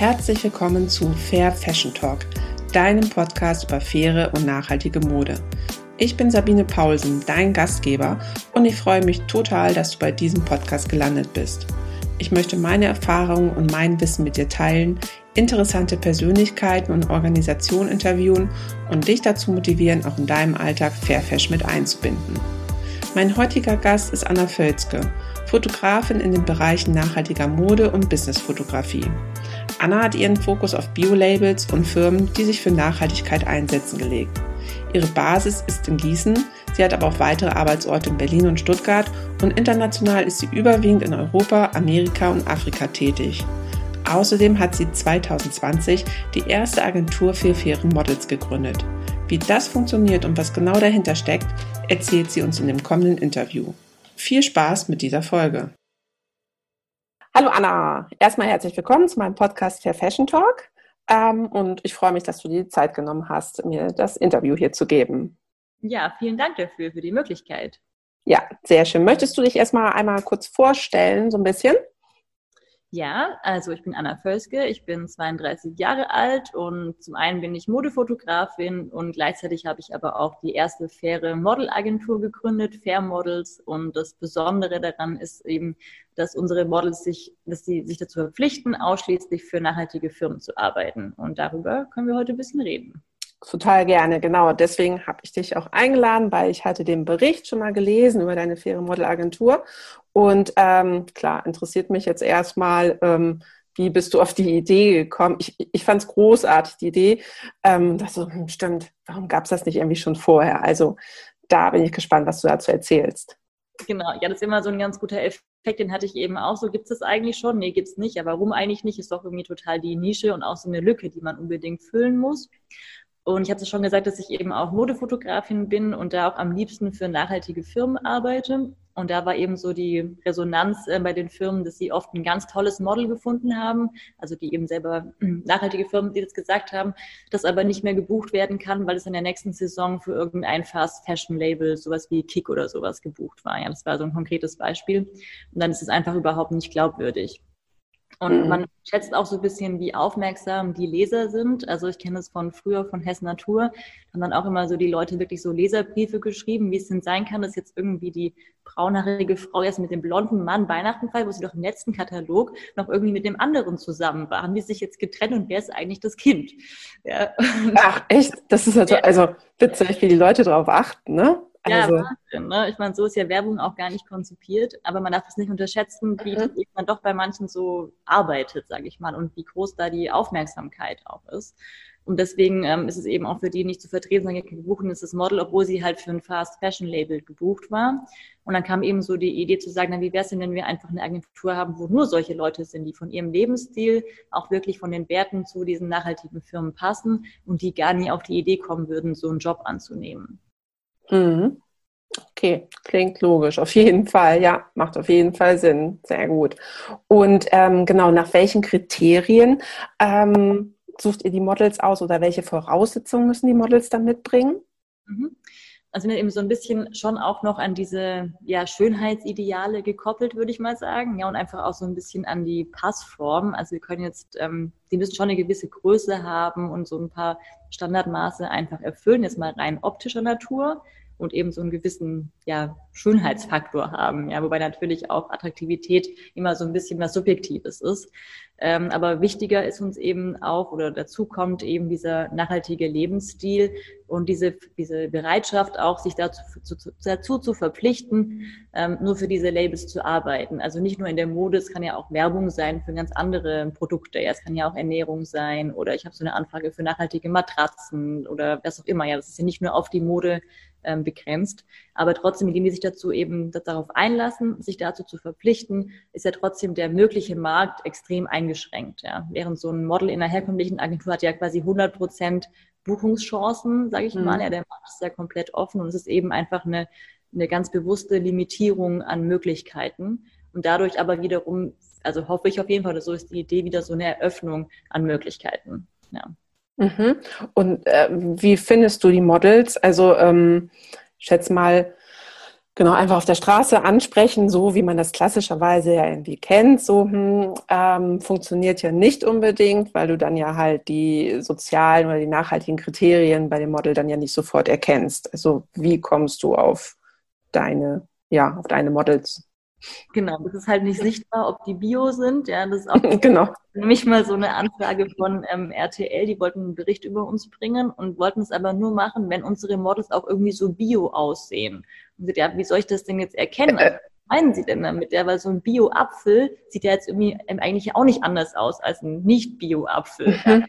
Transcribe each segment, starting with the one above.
Herzlich willkommen zu Fair Fashion Talk, deinem Podcast über faire und nachhaltige Mode. Ich bin Sabine Paulsen, dein Gastgeber, und ich freue mich total, dass du bei diesem Podcast gelandet bist. Ich möchte meine Erfahrungen und mein Wissen mit dir teilen, interessante Persönlichkeiten und Organisationen interviewen und dich dazu motivieren, auch in deinem Alltag Fair Fashion mit einzubinden. Mein heutiger Gast ist Anna Völzke, Fotografin in den Bereichen nachhaltiger Mode und Businessfotografie. Anna hat ihren Fokus auf Bio-Labels und Firmen, die sich für Nachhaltigkeit einsetzen, gelegt. Ihre Basis ist in Gießen, sie hat aber auch weitere Arbeitsorte in Berlin und Stuttgart und international ist sie überwiegend in Europa, Amerika und Afrika tätig. Außerdem hat sie 2020 die erste Agentur für faire Models gegründet. Wie das funktioniert und was genau dahinter steckt, erzählt sie uns in dem kommenden Interview. Viel Spaß mit dieser Folge. Hallo Anna, erstmal herzlich willkommen zu meinem Podcast Fair Fashion Talk. Ähm, und ich freue mich, dass du dir die Zeit genommen hast, mir das Interview hier zu geben. Ja, vielen Dank dafür, für die Möglichkeit. Ja, sehr schön. Möchtest du dich erstmal einmal kurz vorstellen, so ein bisschen? Ja, also ich bin Anna Völske, ich bin 32 Jahre alt und zum einen bin ich Modefotografin und gleichzeitig habe ich aber auch die erste faire Modelagentur gegründet, Fair Models. Und das Besondere daran ist eben, dass unsere Models sich, dass sie sich dazu verpflichten, ausschließlich für nachhaltige Firmen zu arbeiten. Und darüber können wir heute ein bisschen reden. Total gerne, genau. Deswegen habe ich dich auch eingeladen, weil ich hatte den Bericht schon mal gelesen über deine faire Modelagentur. Und ähm, klar, interessiert mich jetzt erstmal, ähm, wie bist du auf die Idee gekommen? Ich, ich fand es großartig, die Idee. Ähm, dass so, hm, stimmt, warum gab es das nicht irgendwie schon vorher? Also da bin ich gespannt, was du dazu erzählst. Genau, ja, das ist immer so ein ganz guter Effekt, den hatte ich eben auch so. Gibt es das eigentlich schon? Nee, gibt es nicht. Aber warum eigentlich nicht? Ist doch irgendwie total die Nische und auch so eine Lücke, die man unbedingt füllen muss. Und ich habe es schon gesagt, dass ich eben auch Modefotografin bin und da auch am liebsten für nachhaltige Firmen arbeite. Und da war eben so die Resonanz äh, bei den Firmen, dass sie oft ein ganz tolles Model gefunden haben, also die eben selber äh, nachhaltige Firmen, die das gesagt haben, das aber nicht mehr gebucht werden kann, weil es in der nächsten Saison für irgendein Fast Fashion Label, sowas wie Kick oder sowas gebucht war. Ja, das war so ein konkretes Beispiel. Und dann ist es einfach überhaupt nicht glaubwürdig. Und mhm. man schätzt auch so ein bisschen, wie aufmerksam die Leser sind. Also ich kenne es von früher von Hess Natur. Da haben dann auch immer so die Leute wirklich so Leserbriefe geschrieben, wie es denn sein kann, dass jetzt irgendwie die braunhaarige Frau jetzt mit dem blonden Mann Weihnachten feiert, wo sie doch im letzten Katalog noch irgendwie mit dem anderen zusammen war. Haben die sich jetzt getrennt und wer ist eigentlich das Kind? Ja. Ach, echt? Das ist also, also witzig, wie die Leute darauf achten, ne? Also. Ja, Wahnsinn, ne? Ich meine, so ist ja Werbung auch gar nicht konzipiert, aber man darf es nicht unterschätzen, wie mhm. man doch bei manchen so arbeitet, sage ich mal, und wie groß da die Aufmerksamkeit auch ist. Und deswegen ähm, ist es eben auch für die nicht zu vertreten, sagen, wir buchen ist das Model, obwohl sie halt für ein Fast Fashion Label gebucht war. Und dann kam eben so die Idee zu sagen, na, wie wäre es denn, wenn wir einfach eine Agentur haben, wo nur solche Leute sind, die von ihrem Lebensstil auch wirklich von den Werten zu diesen nachhaltigen Firmen passen und die gar nie auf die Idee kommen würden, so einen Job anzunehmen. Mhm. Okay, klingt logisch, auf jeden Fall, ja, macht auf jeden Fall Sinn, sehr gut. Und ähm, genau, nach welchen Kriterien ähm, sucht ihr die Models aus oder welche Voraussetzungen müssen die Models dann mitbringen? Mhm. Also sind eben so ein bisschen schon auch noch an diese ja, Schönheitsideale gekoppelt, würde ich mal sagen. Ja, und einfach auch so ein bisschen an die Passform. Also wir können jetzt, ähm, die müssen schon eine gewisse Größe haben und so ein paar Standardmaße einfach erfüllen, jetzt mal rein optischer Natur und eben so einen gewissen ja, Schönheitsfaktor haben. Ja, wobei natürlich auch Attraktivität immer so ein bisschen was Subjektives ist. Ähm, aber wichtiger ist uns eben auch oder dazu kommt eben dieser nachhaltige Lebensstil und diese, diese Bereitschaft auch, sich dazu, zu, dazu zu verpflichten, ähm, nur für diese Labels zu arbeiten. Also nicht nur in der Mode, es kann ja auch Werbung sein für ganz andere Produkte. Ja, es kann ja auch Ernährung sein oder ich habe so eine Anfrage für nachhaltige Matratzen oder was auch immer. Ja, das ist ja nicht nur auf die Mode ähm, begrenzt. Aber trotzdem, indem die sich dazu eben darauf einlassen, sich dazu zu verpflichten, ist ja trotzdem der mögliche Markt extrem eingeschränkt. Ja. Während so ein Model in einer herkömmlichen Agentur hat ja quasi 100 Prozent Buchungschancen, sage ich mhm. mal. Ja, der Markt ist ja komplett offen und es ist eben einfach eine, eine ganz bewusste Limitierung an Möglichkeiten. Und dadurch aber wiederum, also hoffe ich auf jeden Fall, so ist die Idee wieder so eine Eröffnung an Möglichkeiten. Ja. Mhm. Und äh, wie findest du die Models? Also ähm, ich schätze mal, Genau, einfach auf der Straße ansprechen, so wie man das klassischerweise ja irgendwie kennt. So hm, ähm, funktioniert ja nicht unbedingt, weil du dann ja halt die sozialen oder die nachhaltigen Kriterien bei dem Model dann ja nicht sofort erkennst. Also wie kommst du auf deine, ja, auf deine Models? Genau, das ist halt nicht sichtbar, ob die Bio sind. Ja, das ist auch genau. nämlich mal so eine Anfrage von ähm, RTL, die wollten einen Bericht über uns bringen und wollten es aber nur machen, wenn unsere Models auch irgendwie so Bio aussehen. Und sie, ja, wie soll ich das denn jetzt erkennen? Also, was meinen Sie denn damit? Ja, weil so ein Bio-Apfel sieht ja jetzt irgendwie ähm, eigentlich auch nicht anders aus als ein Nicht-Bio-Apfel. Mhm. Ja.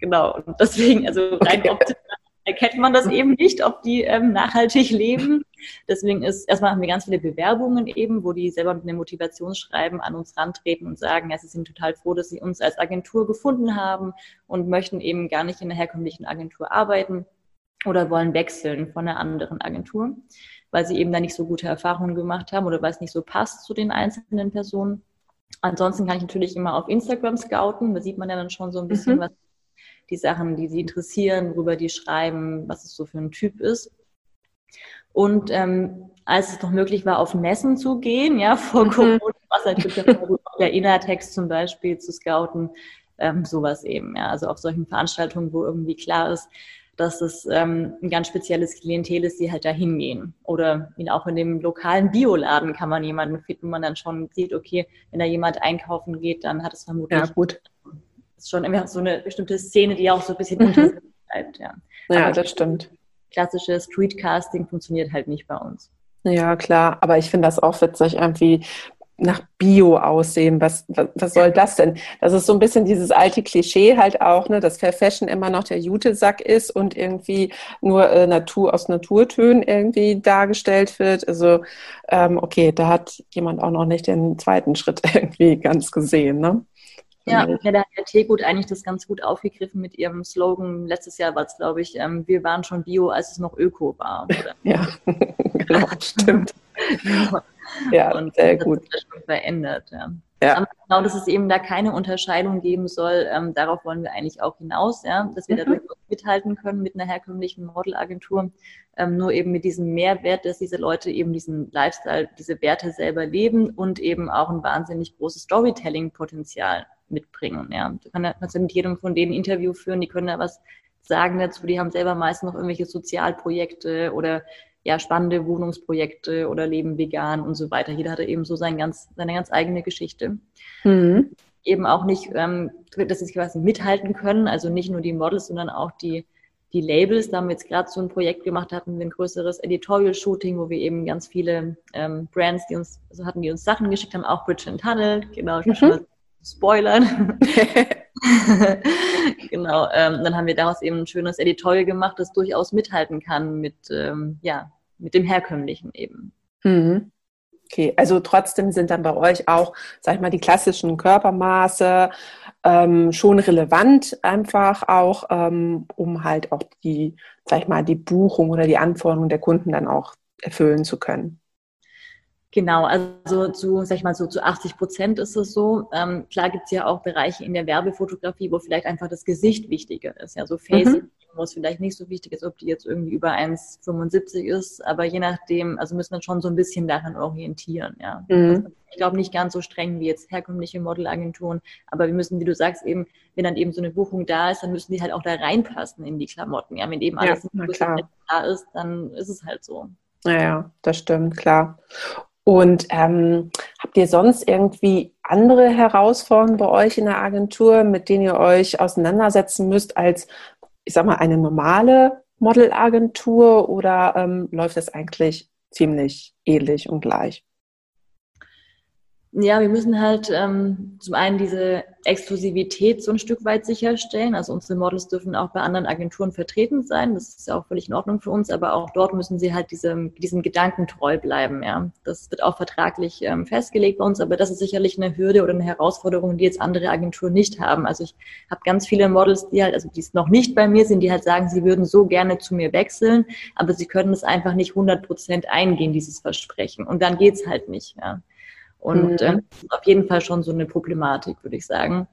Genau. Und deswegen, also rein okay. optisch erkennt man das eben nicht, ob die ähm, nachhaltig leben. Deswegen ist, erstmal haben wir ganz viele Bewerbungen eben, wo die selber mit einem Motivationsschreiben an uns rantreten und sagen, ja, sie sind total froh, dass sie uns als Agentur gefunden haben und möchten eben gar nicht in einer herkömmlichen Agentur arbeiten oder wollen wechseln von einer anderen Agentur, weil sie eben da nicht so gute Erfahrungen gemacht haben oder weil es nicht so passt zu den einzelnen Personen. Ansonsten kann ich natürlich immer auf Instagram scouten, da sieht man ja dann schon so ein bisschen, mhm. was die Sachen, die sie interessieren, worüber die schreiben, was es so für ein Typ ist. Und ähm, als es noch möglich war, auf Messen zu gehen, ja, vor mhm. Corona, was halt gibt, der Innertext zum Beispiel zu scouten, ähm, sowas eben, ja. Also auf solchen Veranstaltungen, wo irgendwie klar ist, dass es ähm, ein ganz spezielles Klientel ist, die halt da hingehen. Oder auch in dem lokalen Bioladen kann man jemanden finden, wo man dann schon sieht, okay, wenn da jemand einkaufen geht, dann hat es vermutlich ja, gut schon immer so eine bestimmte Szene, die auch so ein bisschen mhm. bleibt. Ja, ja das stimmt. Klassisches Streetcasting funktioniert halt nicht bei uns. Ja, klar, aber ich finde das auch witzig, irgendwie nach Bio aussehen. Was, was, was soll das denn? Das ist so ein bisschen dieses alte Klischee halt auch, ne, dass Fair Fashion immer noch der Jutesack ist und irgendwie nur äh, Natur aus Naturtönen irgendwie dargestellt wird. Also ähm, okay, da hat jemand auch noch nicht den zweiten Schritt irgendwie ganz gesehen, ne? Ja, ja, da hat der Teegut eigentlich das ganz gut aufgegriffen mit ihrem Slogan. Letztes Jahr war es, glaube ich, ähm, wir waren schon Bio, als es noch Öko war. Oder? ja, genau, stimmt. ja, und sehr das gut. Das schon verändert. Ja. Ja. Aber genau, dass es eben da keine Unterscheidung geben soll, ähm, darauf wollen wir eigentlich auch hinaus, ja, dass wir mhm. dadurch mithalten können mit einer herkömmlichen Modelagentur, ähm, nur eben mit diesem Mehrwert, dass diese Leute eben diesen Lifestyle, diese Werte selber leben und eben auch ein wahnsinnig großes Storytelling-Potenzial mitbringen. Ja. Du kannst ja mit jedem von denen ein Interview führen, die können da was sagen dazu, die haben selber meist noch irgendwelche Sozialprojekte oder ja, spannende Wohnungsprojekte oder leben vegan und so weiter. Jeder hatte eben so sein ganz, seine ganz eigene Geschichte. Mhm. Eben auch nicht, ähm, dass sie quasi mithalten können, also nicht nur die Models, sondern auch die, die Labels. Da haben wir jetzt gerade so ein Projekt gemacht, hatten wir ein größeres Editorial-Shooting, wo wir eben ganz viele ähm, Brands, die uns, also hatten, die uns Sachen geschickt haben, auch Bridge and Tunnel, genau, ich mhm. schon mal spoilern. genau, ähm, dann haben wir daraus eben ein schönes Editorial gemacht, das durchaus mithalten kann mit, ähm, ja, mit dem herkömmlichen eben. Mhm. Okay, also trotzdem sind dann bei euch auch, sag ich mal, die klassischen Körpermaße ähm, schon relevant, einfach auch, ähm, um halt auch die, sag ich mal, die Buchung oder die Anforderungen der Kunden dann auch erfüllen zu können. Genau, also zu, sag ich mal, so zu 80 Prozent ist es so. Ähm, klar gibt es ja auch Bereiche in der Werbefotografie, wo vielleicht einfach das Gesicht wichtiger ist. Ja, so Face, mhm. wo es vielleicht nicht so wichtig ist, ob die jetzt irgendwie über 1,75 ist, aber je nachdem, also müssen wir schon so ein bisschen daran orientieren. Ja. Mhm. Also ich glaube nicht ganz so streng wie jetzt herkömmliche Modelagenturen, aber wir müssen, wie du sagst, eben, wenn dann eben so eine Buchung da ist, dann müssen die halt auch da reinpassen in die Klamotten. Ja, wenn eben alles ja, da ist, dann ist es halt so. Ja, das stimmt, klar. Und ähm, habt ihr sonst irgendwie andere Herausforderungen bei euch in der Agentur, mit denen ihr euch auseinandersetzen müsst als, ich sag mal, eine normale Modelagentur oder ähm, läuft das eigentlich ziemlich ähnlich und gleich? Ja, wir müssen halt ähm, zum einen diese Exklusivität so ein Stück weit sicherstellen. Also unsere Models dürfen auch bei anderen Agenturen vertreten sein. Das ist ja auch völlig in Ordnung für uns, aber auch dort müssen sie halt diesem, diesem Gedanken treu bleiben. Ja, das wird auch vertraglich ähm, festgelegt bei uns, aber das ist sicherlich eine Hürde oder eine Herausforderung, die jetzt andere Agenturen nicht haben. Also ich habe ganz viele Models, die halt, also die noch nicht bei mir sind, die halt sagen, sie würden so gerne zu mir wechseln, aber sie können es einfach nicht 100 Prozent eingehen, dieses Versprechen. Und dann geht's halt nicht. Ja. Und mhm. äh, auf jeden Fall schon so eine Problematik, würde ich sagen.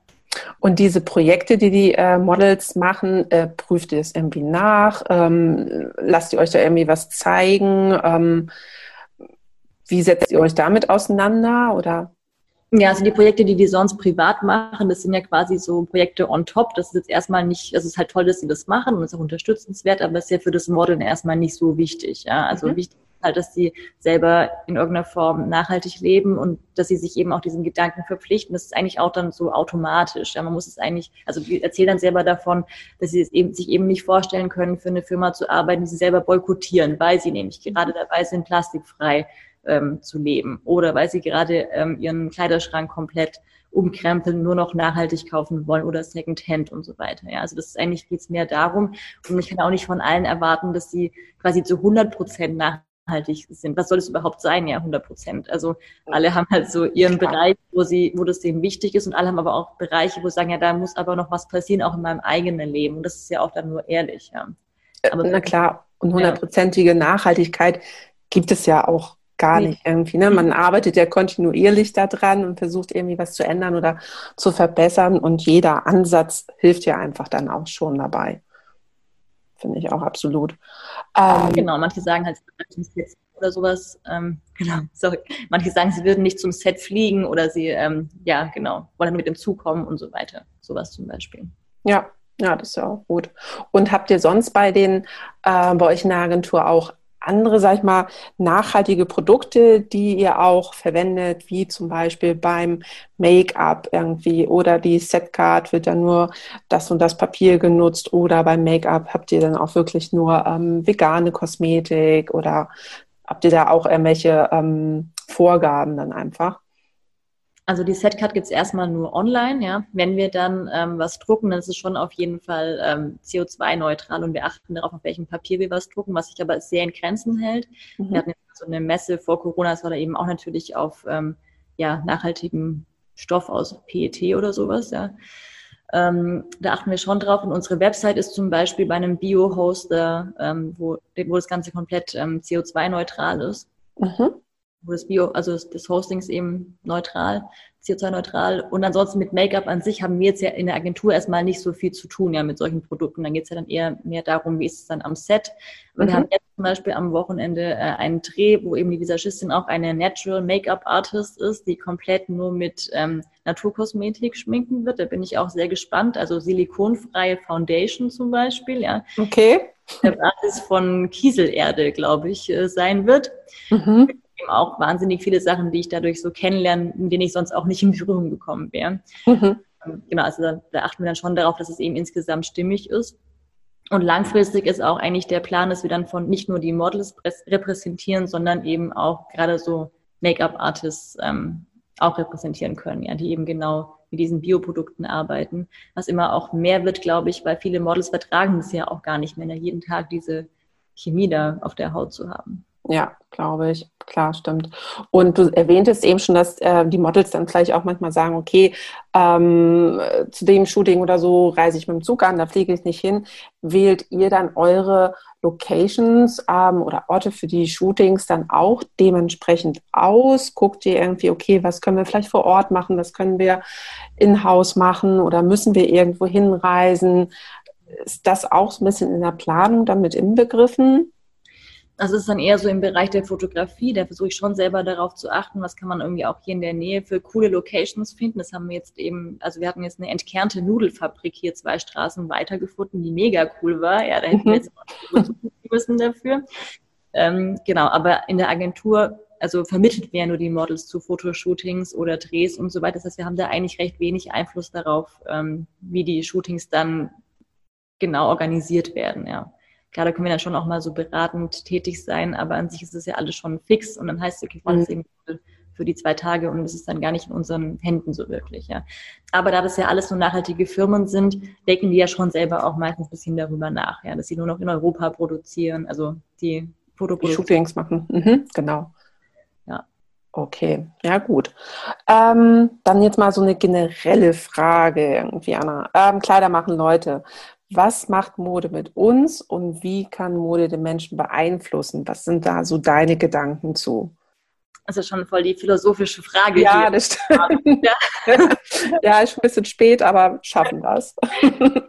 Und diese Projekte, die die äh, Models machen, äh, prüft ihr das irgendwie nach? Ähm, lasst ihr euch da irgendwie was zeigen? Ähm, wie setzt ihr euch damit auseinander oder? Ja, also die Projekte, die die sonst privat machen, das sind ja quasi so Projekte on top. Das ist jetzt erstmal nicht, also es ist halt toll, dass sie das machen und ist auch unterstützenswert, aber es ist ja für das Modeln erstmal nicht so wichtig. Ja, also mhm. wichtig halt, dass sie selber in irgendeiner Form nachhaltig leben und dass sie sich eben auch diesen Gedanken verpflichten. Das ist eigentlich auch dann so automatisch. Ja, man muss es eigentlich, also die erzählen dann selber davon, dass sie es eben, sich eben nicht vorstellen können, für eine Firma zu arbeiten, die sie selber boykottieren, weil sie nämlich gerade dabei sind, plastikfrei ähm, zu leben oder weil sie gerade ähm, ihren Kleiderschrank komplett umkrempeln, nur noch nachhaltig kaufen wollen oder Secondhand und so weiter. Ja, also das ist eigentlich geht's mehr darum und ich kann auch nicht von allen erwarten, dass sie quasi zu 100 Prozent nachhaltig sind. Was soll es überhaupt sein? Ja, 100 Prozent. Also alle haben halt so ihren Klar. Bereich, wo sie, wo das denen wichtig ist und alle haben aber auch Bereiche, wo sie sagen, ja, da muss aber noch was passieren, auch in meinem eigenen Leben. Und das ist ja auch dann nur ehrlich. Ja. Aber, Na klar, und hundertprozentige. Nachhaltigkeit gibt es ja auch gar nicht irgendwie. Ne? Man arbeitet ja kontinuierlich daran und versucht irgendwie was zu ändern oder zu verbessern und jeder Ansatz hilft ja einfach dann auch schon dabei. Finde ich auch absolut. Ähm, genau, manche sagen halt oder sowas. Ähm, genau, sorry. Manche sagen, sie würden nicht zum Set fliegen oder sie, ähm, ja, genau, wollen mit dem Zug kommen und so weiter. Sowas zum Beispiel. Ja, ja, das ist ja auch gut. Und habt ihr sonst bei den, äh, bei euch in der Agentur auch andere, sag ich mal, nachhaltige Produkte, die ihr auch verwendet, wie zum Beispiel beim Make-up irgendwie oder die Setcard wird dann nur das und das Papier genutzt oder beim Make-up habt ihr dann auch wirklich nur ähm, vegane Kosmetik oder habt ihr da auch irgendwelche ähm, Vorgaben dann einfach? Also die Setcard gibt es erstmal nur online, ja. Wenn wir dann ähm, was drucken, dann ist es schon auf jeden Fall ähm, CO2-neutral und wir achten darauf, auf welchem Papier wir was drucken, was sich aber sehr in Grenzen hält. Mhm. Wir hatten so eine Messe vor Corona, das war da eben auch natürlich auf ähm, ja, nachhaltigem Stoff aus PET oder sowas, ja. Ähm, da achten wir schon drauf. Und unsere Website ist zum Beispiel bei einem Bio-Hoster, ähm, wo, wo das Ganze komplett ähm, CO2-neutral ist. Mhm wo das Bio, also des Hostings eben neutral, CO2-neutral. Und ansonsten mit Make-up an sich haben wir jetzt ja in der Agentur erstmal nicht so viel zu tun, ja, mit solchen Produkten. Dann geht es ja dann eher mehr darum, wie ist es dann am Set. Aber mhm. wir haben jetzt zum Beispiel am Wochenende äh, einen Dreh, wo eben die Visagistin auch eine Natural Make-up Artist ist, die komplett nur mit ähm, Naturkosmetik schminken wird. Da bin ich auch sehr gespannt. Also silikonfreie Foundation zum Beispiel, ja. Okay. Der Basis von Kieselerde, glaube ich, äh, sein wird. Mhm auch wahnsinnig viele Sachen, die ich dadurch so kennenlerne, in denen ich sonst auch nicht in Berührung gekommen wäre. Mhm. Ähm, genau, also da, da achten wir dann schon darauf, dass es eben insgesamt stimmig ist. Und langfristig ist auch eigentlich der Plan, dass wir dann von nicht nur die Models repräsentieren, sondern eben auch gerade so Make-up-Artists ähm, auch repräsentieren können, ja, die eben genau mit diesen Bioprodukten arbeiten. Was immer auch mehr wird, glaube ich, weil viele Models vertragen es ja auch gar nicht mehr, jeden Tag diese Chemie da auf der Haut zu haben. Ja, glaube ich. Klar, stimmt. Und du erwähntest eben schon, dass äh, die Models dann vielleicht auch manchmal sagen, okay, ähm, zu dem Shooting oder so reise ich mit dem Zug an, da fliege ich nicht hin. Wählt ihr dann eure Locations ähm, oder Orte für die Shootings dann auch dementsprechend aus? Guckt ihr irgendwie, okay, was können wir vielleicht vor Ort machen, was können wir in-house machen oder müssen wir irgendwo hinreisen? Ist das auch ein bisschen in der Planung damit inbegriffen? Also es ist dann eher so im Bereich der Fotografie, da versuche ich schon selber darauf zu achten, was kann man irgendwie auch hier in der Nähe für coole Locations finden. Das haben wir jetzt eben, also wir hatten jetzt eine entkernte Nudelfabrik hier zwei Straßen weiter gefunden, die mega cool war. Ja, da hätten wir jetzt auch müssen dafür. Ähm, genau, aber in der Agentur, also vermittelt ja nur die Models zu Fotoshootings oder Drehs und so weiter. Das heißt, wir haben da eigentlich recht wenig Einfluss darauf, ähm, wie die Shootings dann genau organisiert werden, ja. Klar, da können wir dann schon auch mal so beratend tätig sein, aber an sich ist es ja alles schon fix und dann heißt es, okay, mhm. eben für die zwei Tage und es ist dann gar nicht in unseren Händen so wirklich, ja. Aber da das ja alles nur nachhaltige Firmen sind, denken die ja schon selber auch meistens ein bisschen darüber nach, ja, dass sie nur noch in Europa produzieren, also die Fotoproduktion. Shootings machen, mhm, genau. Ja. Okay, ja gut. Ähm, dann jetzt mal so eine generelle Frage irgendwie, Anna. Ähm, Kleider machen Leute was macht Mode mit uns und wie kann Mode den Menschen beeinflussen? Was sind da so deine Gedanken zu? Das ist schon voll die philosophische Frage. Ja, hier. das stimmt. Ja. ja, ist ein bisschen spät, aber schaffen das. Genau.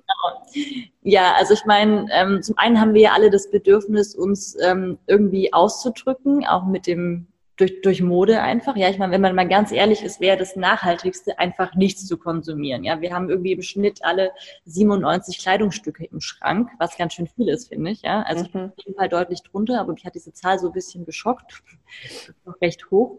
Ja, also ich meine, ähm, zum einen haben wir ja alle das Bedürfnis, uns ähm, irgendwie auszudrücken, auch mit dem durch, durch Mode einfach. Ja, ich meine, wenn man mal ganz ehrlich ist, wäre das Nachhaltigste einfach nichts zu konsumieren. Ja, wir haben irgendwie im Schnitt alle 97 Kleidungsstücke im Schrank, was ganz schön viel ist, finde ich. Ja, also mhm. ich bin auf jeden Fall deutlich drunter, aber mich hat diese Zahl so ein bisschen geschockt. noch recht hoch.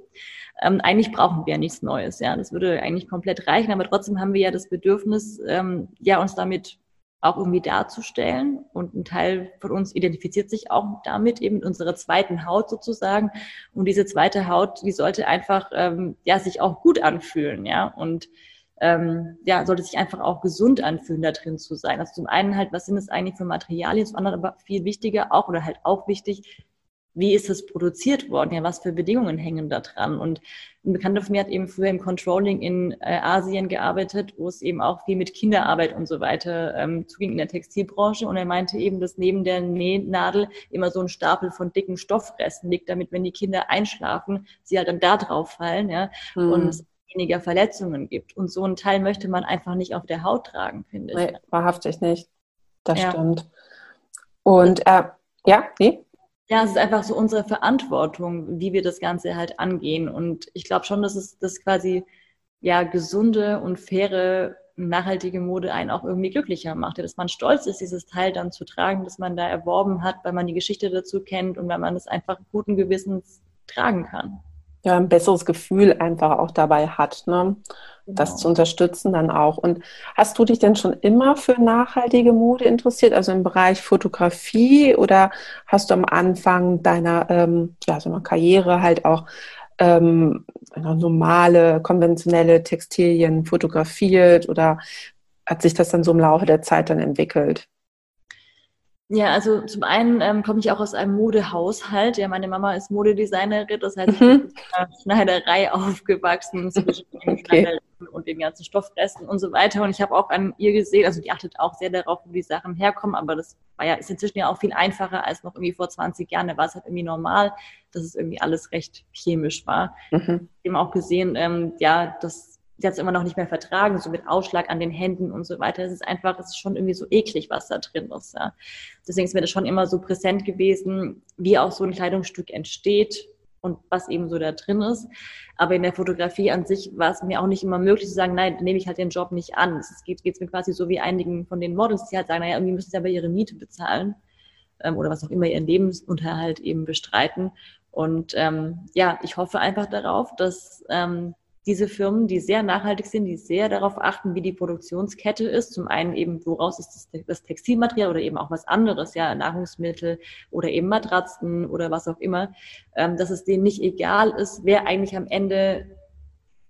Ähm, eigentlich brauchen wir ja nichts Neues. Ja, das würde eigentlich komplett reichen, aber trotzdem haben wir ja das Bedürfnis, ähm, ja, uns damit auch irgendwie darzustellen. Und ein Teil von uns identifiziert sich auch damit, eben mit unserer zweiten Haut sozusagen. Und diese zweite Haut, die sollte einfach ähm, ja sich auch gut anfühlen, ja. Und ähm, ja, sollte sich einfach auch gesund anfühlen, da drin zu sein. Also zum einen halt, was sind es eigentlich für Materialien, zum anderen aber viel wichtiger auch oder halt auch wichtig, wie ist es produziert worden? Ja, was für Bedingungen hängen da dran? Und ein Bekannter von mir hat eben früher im Controlling in äh, Asien gearbeitet, wo es eben auch viel mit Kinderarbeit und so weiter ähm, zuging in der Textilbranche. Und er meinte eben, dass neben der Nähnadel immer so ein Stapel von dicken Stoffresten liegt, damit, wenn die Kinder einschlafen, sie halt dann da drauf fallen, ja, mhm. und es weniger Verletzungen gibt. Und so einen Teil möchte man einfach nicht auf der Haut tragen, finde ich. Nee, wahrhaftig nicht. Das ja. stimmt. Und äh, ja, nee? Ja, es ist einfach so unsere Verantwortung, wie wir das Ganze halt angehen. Und ich glaube schon, dass es das quasi ja gesunde und faire, nachhaltige Mode einen auch irgendwie glücklicher macht. Dass man stolz ist, dieses Teil dann zu tragen, das man da erworben hat, weil man die Geschichte dazu kennt und weil man es einfach guten Gewissens tragen kann ja, ein besseres Gefühl einfach auch dabei hat, ne? Genau. das zu unterstützen dann auch. Und hast du dich denn schon immer für nachhaltige Mode interessiert, also im Bereich Fotografie oder hast du am Anfang deiner ähm, ja, so einer Karriere halt auch ähm, normale, konventionelle Textilien fotografiert oder hat sich das dann so im Laufe der Zeit dann entwickelt? Ja, also zum einen ähm, komme ich auch aus einem Modehaushalt. Ja, meine Mama ist Modedesignerin, das heißt, ich mhm. bin in einer Schneiderei aufgewachsen zwischen okay. und den ganzen Stoffresten und so weiter. Und ich habe auch an ihr gesehen, also die achtet auch sehr darauf, wo die Sachen herkommen, aber das war ja, ist inzwischen ja auch viel einfacher als noch irgendwie vor 20 Jahren. Da war es halt irgendwie normal, dass es irgendwie alles recht chemisch war. Mhm. Eben auch gesehen, ähm, ja, dass sie hat es immer noch nicht mehr vertragen, so mit Ausschlag an den Händen und so weiter. Es ist einfach, es ist schon irgendwie so eklig, was da drin ist. Ja. Deswegen ist mir das schon immer so präsent gewesen, wie auch so ein Kleidungsstück entsteht und was eben so da drin ist. Aber in der Fotografie an sich war es mir auch nicht immer möglich zu sagen, nein, nehme ich halt den Job nicht an. Es geht es mir quasi so wie einigen von den Models, die halt sagen, naja, irgendwie müssen sie aber ihre Miete bezahlen ähm, oder was auch immer ihren Lebensunterhalt eben bestreiten. Und ähm, ja, ich hoffe einfach darauf, dass ähm, diese Firmen, die sehr nachhaltig sind, die sehr darauf achten, wie die Produktionskette ist. Zum einen eben, woraus ist das, Textilmaterial oder eben auch was anderes, ja, Nahrungsmittel oder eben Matratzen oder was auch immer, ähm, dass es denen nicht egal ist, wer eigentlich am Ende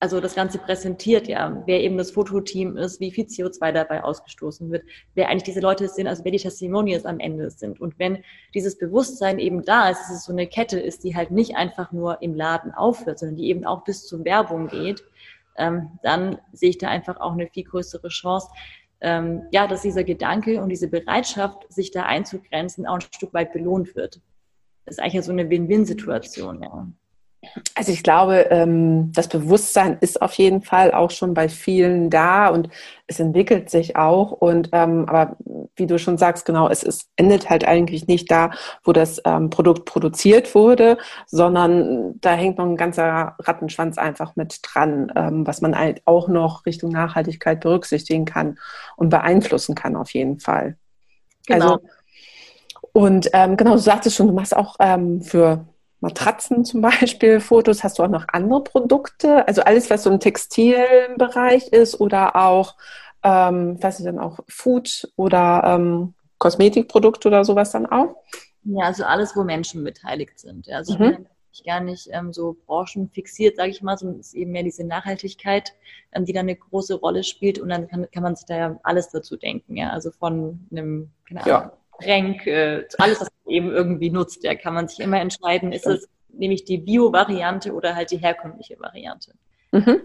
also das Ganze präsentiert, ja, wer eben das Fototeam ist, wie viel CO2 dabei ausgestoßen wird, wer eigentlich diese Leute sind, also wer die Testimonials am Ende sind. Und wenn dieses Bewusstsein eben da ist, dass es so eine Kette ist, die halt nicht einfach nur im Laden aufhört, sondern die eben auch bis zur Werbung geht, ähm, dann sehe ich da einfach auch eine viel größere Chance, ähm, ja, dass dieser Gedanke und diese Bereitschaft, sich da einzugrenzen, auch ein Stück weit belohnt wird. Das ist eigentlich so eine Win-Win-Situation, ja. Also ich glaube, ähm, das Bewusstsein ist auf jeden Fall auch schon bei vielen da und es entwickelt sich auch. Und ähm, aber wie du schon sagst, genau, es ist, endet halt eigentlich nicht da, wo das ähm, Produkt produziert wurde, sondern da hängt noch ein ganzer Rattenschwanz einfach mit dran, was man halt auch noch Richtung Nachhaltigkeit berücksichtigen kann und beeinflussen kann auf jeden Fall. Genau. Also, und ähm, genau, du sagtest schon, du machst auch ähm, für Matratzen zum Beispiel, Fotos. Hast du auch noch andere Produkte? Also alles, was so im Textilbereich ist oder auch, ähm, weiß ich dann auch, Food oder ähm, Kosmetikprodukte oder sowas dann auch? Ja, also alles, wo Menschen beteiligt sind. Also mhm. ich bin gar nicht ähm, so branchenfixiert, sage ich mal, sondern es ist eben mehr diese Nachhaltigkeit, ähm, die da eine große Rolle spielt und dann kann, kann man sich da ja alles dazu denken, ja, also von einem, keine Ahnung, ja. Getränk, äh, alles, was man eben irgendwie nutzt. Da kann man sich immer entscheiden, ist es nämlich die Bio-Variante oder halt die herkömmliche Variante. Mhm.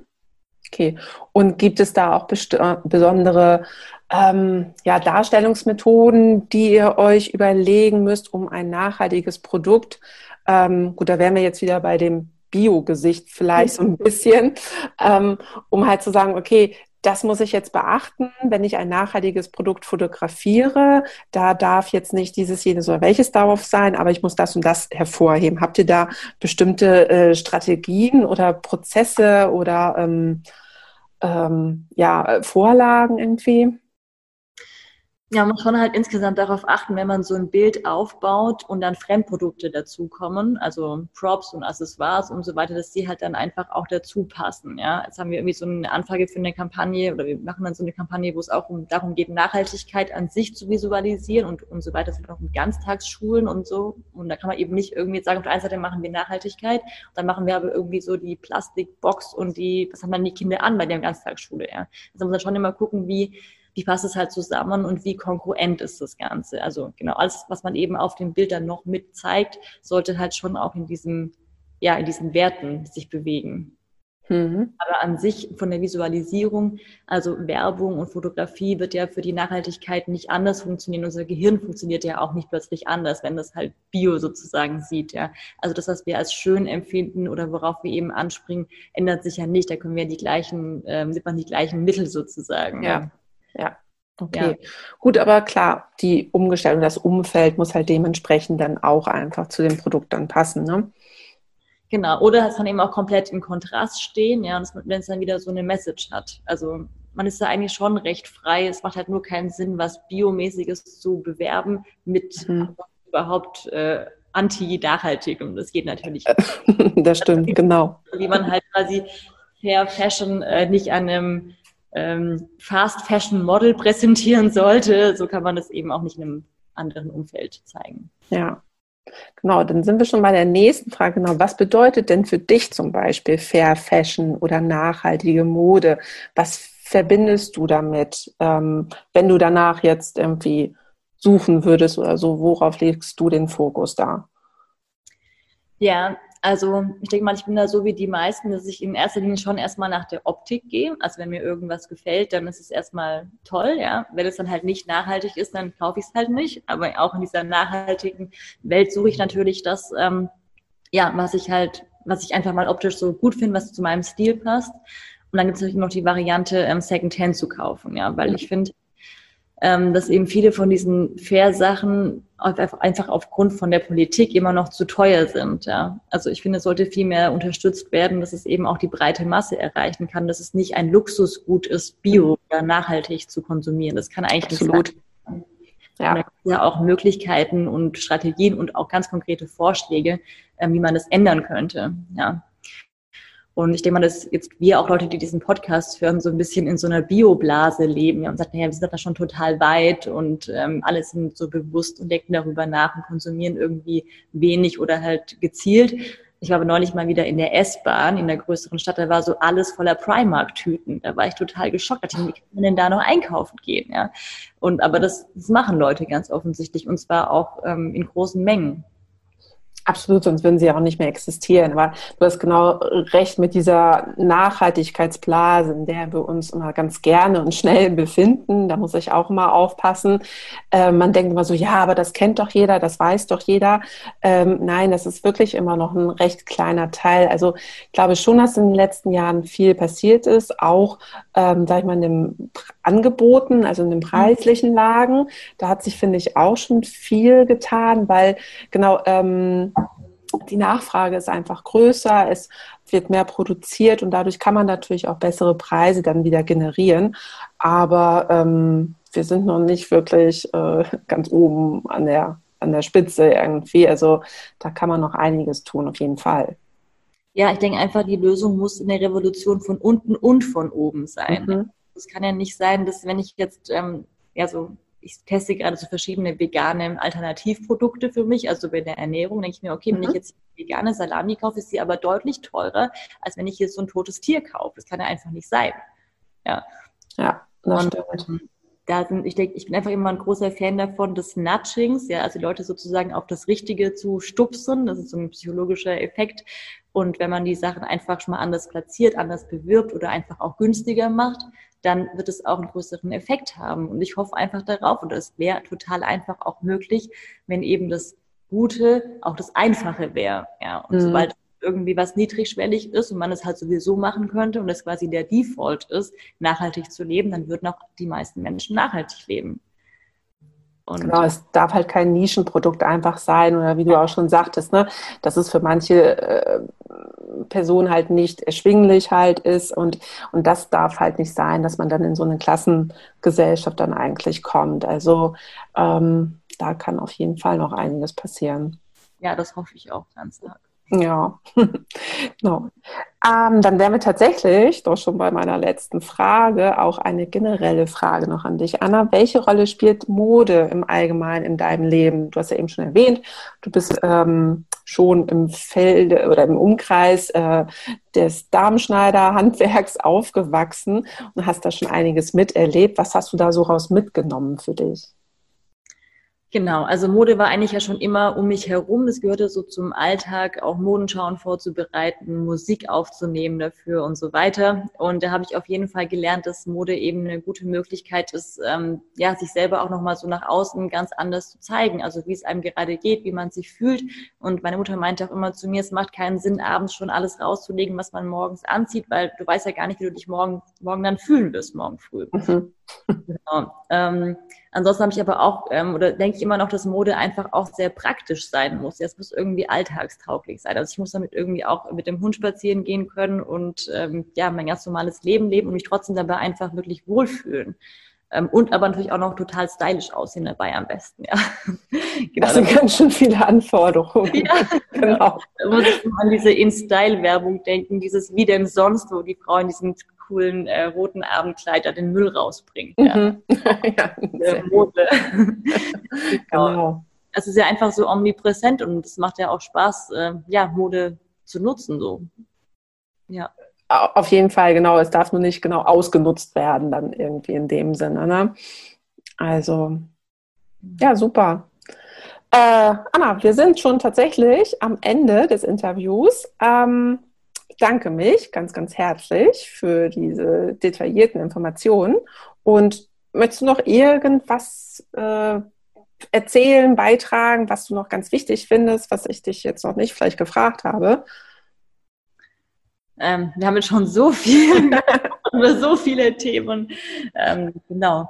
Okay. Und gibt es da auch äh, besondere ähm, ja, Darstellungsmethoden, die ihr euch überlegen müsst, um ein nachhaltiges Produkt, ähm, gut, da wären wir jetzt wieder bei dem Bio-Gesicht vielleicht so ein bisschen, ähm, um halt zu sagen, okay, das muss ich jetzt beachten, wenn ich ein nachhaltiges Produkt fotografiere. Da darf jetzt nicht dieses, jenes oder welches darauf sein, aber ich muss das und das hervorheben. Habt ihr da bestimmte äh, Strategien oder Prozesse oder ähm, ähm, ja, Vorlagen irgendwie? Ja, man muss schon halt insgesamt darauf achten, wenn man so ein Bild aufbaut und dann Fremdprodukte dazukommen, also Props und Accessoires und so weiter, dass die halt dann einfach auch dazu passen. Ja, jetzt haben wir irgendwie so eine Anfrage für eine Kampagne oder wir machen dann so eine Kampagne, wo es auch um, darum geht, Nachhaltigkeit an sich zu visualisieren und, und so weiter. Das sind auch mit Ganztagsschulen und so. Und da kann man eben nicht irgendwie sagen, auf der einen Seite machen wir Nachhaltigkeit, dann machen wir aber irgendwie so die Plastikbox und die, was haben dann die Kinder an bei der Ganztagsschule, ja. Also man muss dann schon immer gucken, wie, wie passt es halt zusammen und wie konkurrent ist das Ganze. Also genau, alles, was man eben auf den Bildern noch mit zeigt, sollte halt schon auch in diesem, ja, in diesen Werten sich bewegen. Mhm. Aber an sich von der Visualisierung, also Werbung und Fotografie wird ja für die Nachhaltigkeit nicht anders funktionieren. Unser Gehirn funktioniert ja auch nicht plötzlich anders, wenn das halt Bio sozusagen sieht. Ja. Also das, was wir als schön empfinden oder worauf wir eben anspringen, ändert sich ja nicht. Da können wir die gleichen, ähm, sieht man die gleichen Mittel sozusagen. Ja ja. Okay, ja. gut, aber klar, die Umgestaltung, das Umfeld muss halt dementsprechend dann auch einfach zu dem Produkt dann passen, ne? Genau, oder es kann eben auch komplett im Kontrast stehen, ja, wenn es dann wieder so eine Message hat. Also man ist da eigentlich schon recht frei. Es macht halt nur keinen Sinn, was Biomäßiges zu bewerben mit mhm. überhaupt äh, anti-nachhaltigem. Das geht natürlich. das stimmt, genau. Wie man halt quasi Fair Fashion äh, nicht an einem ähm, Fast Fashion Model präsentieren sollte, so kann man das eben auch nicht in einem anderen Umfeld zeigen. Ja. Genau, dann sind wir schon bei der nächsten Frage. Genau, was bedeutet denn für dich zum Beispiel Fair Fashion oder nachhaltige Mode? Was verbindest du damit, ähm, wenn du danach jetzt irgendwie suchen würdest oder so? Worauf legst du den Fokus da? Ja, also ich denke mal, ich bin da so wie die meisten, dass ich in erster Linie schon erstmal nach der Optik gehe. Also wenn mir irgendwas gefällt, dann ist es erstmal toll, ja. Wenn es dann halt nicht nachhaltig ist, dann kaufe ich es halt nicht. Aber auch in dieser nachhaltigen Welt suche ich natürlich das, ähm, ja, was ich halt, was ich einfach mal optisch so gut finde, was zu meinem Stil passt. Und dann gibt es natürlich noch die Variante, ähm, Secondhand zu kaufen, ja, weil ich finde, ähm, dass eben viele von diesen Fair-Sachen einfach aufgrund von der Politik immer noch zu teuer sind. Ja. Also ich finde, es sollte viel mehr unterstützt werden, dass es eben auch die breite Masse erreichen kann, dass es nicht ein Luxusgut ist, bio oder nachhaltig zu konsumieren. Das kann eigentlich Absolut. nicht sein. Ja. Da gibt ja auch Möglichkeiten und Strategien und auch ganz konkrete Vorschläge, äh, wie man das ändern könnte. Ja. Und ich denke mal, dass jetzt wir auch Leute, die diesen Podcast hören, so ein bisschen in so einer Bioblase leben ja, und sagen, naja, wir sind da schon total weit und ähm, alle sind so bewusst und denken darüber nach und konsumieren irgendwie wenig oder halt gezielt. Ich war aber neulich mal wieder in der S-Bahn in der größeren Stadt, da war so alles voller Primark-Tüten. Da war ich total geschockt. Wie kann man denn da noch einkaufen gehen? Ja? Und aber das, das machen Leute ganz offensichtlich und zwar auch ähm, in großen Mengen. Absolut, sonst würden sie auch nicht mehr existieren. Aber du hast genau recht mit dieser Nachhaltigkeitsblase, in der wir uns immer ganz gerne und schnell befinden. Da muss ich auch immer aufpassen. Ähm, man denkt immer so, ja, aber das kennt doch jeder, das weiß doch jeder. Ähm, nein, das ist wirklich immer noch ein recht kleiner Teil. Also ich glaube schon, dass in den letzten Jahren viel passiert ist, auch, ähm, sag ich mal, in den Angeboten, also in den preislichen Lagen. Da hat sich, finde ich, auch schon viel getan, weil genau, ähm, die Nachfrage ist einfach größer, es wird mehr produziert und dadurch kann man natürlich auch bessere Preise dann wieder generieren. Aber ähm, wir sind noch nicht wirklich äh, ganz oben an der, an der Spitze irgendwie. Also da kann man noch einiges tun, auf jeden Fall. Ja, ich denke einfach, die Lösung muss in der Revolution von unten und von oben sein. Mhm. Es kann ja nicht sein, dass wenn ich jetzt ähm, ja so ich teste gerade so verschiedene vegane Alternativprodukte für mich, also bei der Ernährung denke ich mir, okay, wenn ich mhm. jetzt vegane Salami kaufe, ist sie aber deutlich teurer, als wenn ich hier so ein totes Tier kaufe. Das kann ja einfach nicht sein. Ja. Ja, das und, stimmt. Ähm, da sind, ich denke, ich bin einfach immer ein großer Fan davon, des Nudgings, ja, also Leute sozusagen auf das Richtige zu stupsen. Das ist so ein psychologischer Effekt. Und wenn man die Sachen einfach schon mal anders platziert, anders bewirbt oder einfach auch günstiger macht, dann wird es auch einen größeren Effekt haben. Und ich hoffe einfach darauf, und es wäre total einfach auch möglich, wenn eben das Gute auch das Einfache wäre. Ja, und mhm. sobald irgendwie was niedrigschwellig ist und man es halt sowieso machen könnte und es quasi der Default ist, nachhaltig zu leben, dann würden auch die meisten Menschen nachhaltig leben. Und genau, es darf halt kein Nischenprodukt einfach sein oder wie du auch schon sagtest, ne, dass es für manche äh, Personen halt nicht erschwinglich halt ist und, und das darf halt nicht sein, dass man dann in so eine Klassengesellschaft dann eigentlich kommt. Also ähm, da kann auf jeden Fall noch einiges passieren. Ja, das hoffe ich auch ganz stark. Ja, genau. Ähm, dann wären wir tatsächlich doch schon bei meiner letzten Frage, auch eine generelle Frage noch an dich. Anna, welche Rolle spielt Mode im Allgemeinen in deinem Leben? Du hast ja eben schon erwähnt, du bist ähm, schon im Felde oder im Umkreis äh, des Darmschneider-Handwerks aufgewachsen und hast da schon einiges miterlebt. Was hast du da so raus mitgenommen für dich? Genau, also Mode war eigentlich ja schon immer um mich herum. Es gehörte so zum Alltag, auch Modenschauen vorzubereiten, Musik aufzunehmen dafür und so weiter. Und da habe ich auf jeden Fall gelernt, dass Mode eben eine gute Möglichkeit ist, ähm, ja, sich selber auch nochmal so nach außen ganz anders zu zeigen. Also wie es einem gerade geht, wie man sich fühlt. Und meine Mutter meinte auch immer zu mir, es macht keinen Sinn, abends schon alles rauszulegen, was man morgens anzieht, weil du weißt ja gar nicht, wie du dich morgen, morgen dann fühlen wirst, morgen früh. Mhm. Genau. Ähm, ansonsten habe ich aber auch, ähm, oder denke ich immer noch, dass Mode einfach auch sehr praktisch sein muss. Es muss irgendwie alltagstauglich sein. Also ich muss damit irgendwie auch mit dem Hund spazieren gehen können und ähm, ja, mein ganz normales Leben leben und mich trotzdem dabei einfach wirklich wohlfühlen. Ähm, und aber natürlich auch noch total stylisch aussehen dabei am besten, ja. genau. Das sind ganz schön viele Anforderungen. Ja, genau. Da muss ich an diese In-Style-Werbung denken, dieses Wie denn sonst, wo die Frauen diesen coolen äh, roten Abendkleider den Müll rausbringen. Ja. Mhm. ja, äh, Mode. genau. genau. Es ist ja einfach so omnipräsent und es macht ja auch Spaß, äh, ja, Mode zu nutzen, so. Ja. Auf jeden Fall, genau. Es darf nur nicht genau ausgenutzt werden, dann irgendwie in dem Sinne. Ne? Also, ja, super. Äh, Anna, wir sind schon tatsächlich am Ende des Interviews. Ähm, ich danke mich ganz, ganz herzlich für diese detaillierten Informationen. Und möchtest du noch irgendwas äh, erzählen, beitragen, was du noch ganz wichtig findest, was ich dich jetzt noch nicht vielleicht gefragt habe? Ähm, wir haben jetzt schon so viel über so viele Themen. Ähm, genau.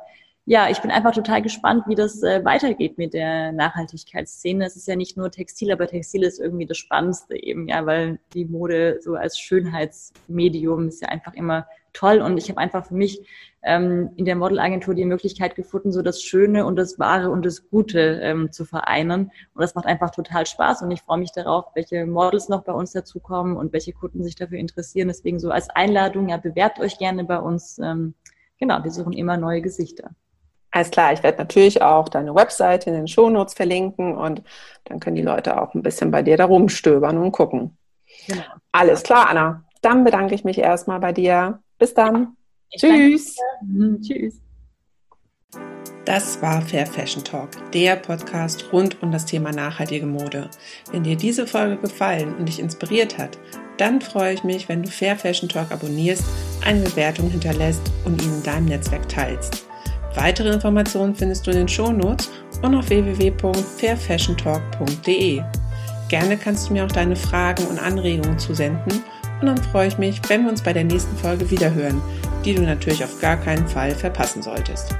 Ja, ich bin einfach total gespannt, wie das äh, weitergeht mit der Nachhaltigkeitsszene. Es ist ja nicht nur Textil, aber Textil ist irgendwie das Spannendste eben, ja, weil die Mode so als Schönheitsmedium ist ja einfach immer toll. Und ich habe einfach für mich ähm, in der Modelagentur die Möglichkeit gefunden, so das Schöne und das Wahre und das Gute ähm, zu vereinen. Und das macht einfach total Spaß. Und ich freue mich darauf, welche Models noch bei uns dazukommen und welche Kunden sich dafür interessieren. Deswegen so als Einladung, ja, bewerbt euch gerne bei uns. Ähm, genau, wir suchen immer neue Gesichter. Alles klar, ich werde natürlich auch deine Website in den Shownotes verlinken und dann können die Leute auch ein bisschen bei dir da rumstöbern und gucken. Genau. Alles klar, Anna. Dann bedanke ich mich erstmal bei dir. Bis dann. Ich Tschüss. Mhm, tschüss. Das war Fair Fashion Talk, der Podcast rund um das Thema nachhaltige Mode. Wenn dir diese Folge gefallen und dich inspiriert hat, dann freue ich mich, wenn du Fair Fashion Talk abonnierst, eine Bewertung hinterlässt und ihn in deinem Netzwerk teilst. Weitere Informationen findest du in den Shownotes und auf www.fairfashiontalk.de. Gerne kannst du mir auch deine Fragen und Anregungen zusenden und dann freue ich mich, wenn wir uns bei der nächsten Folge wiederhören, die du natürlich auf gar keinen Fall verpassen solltest.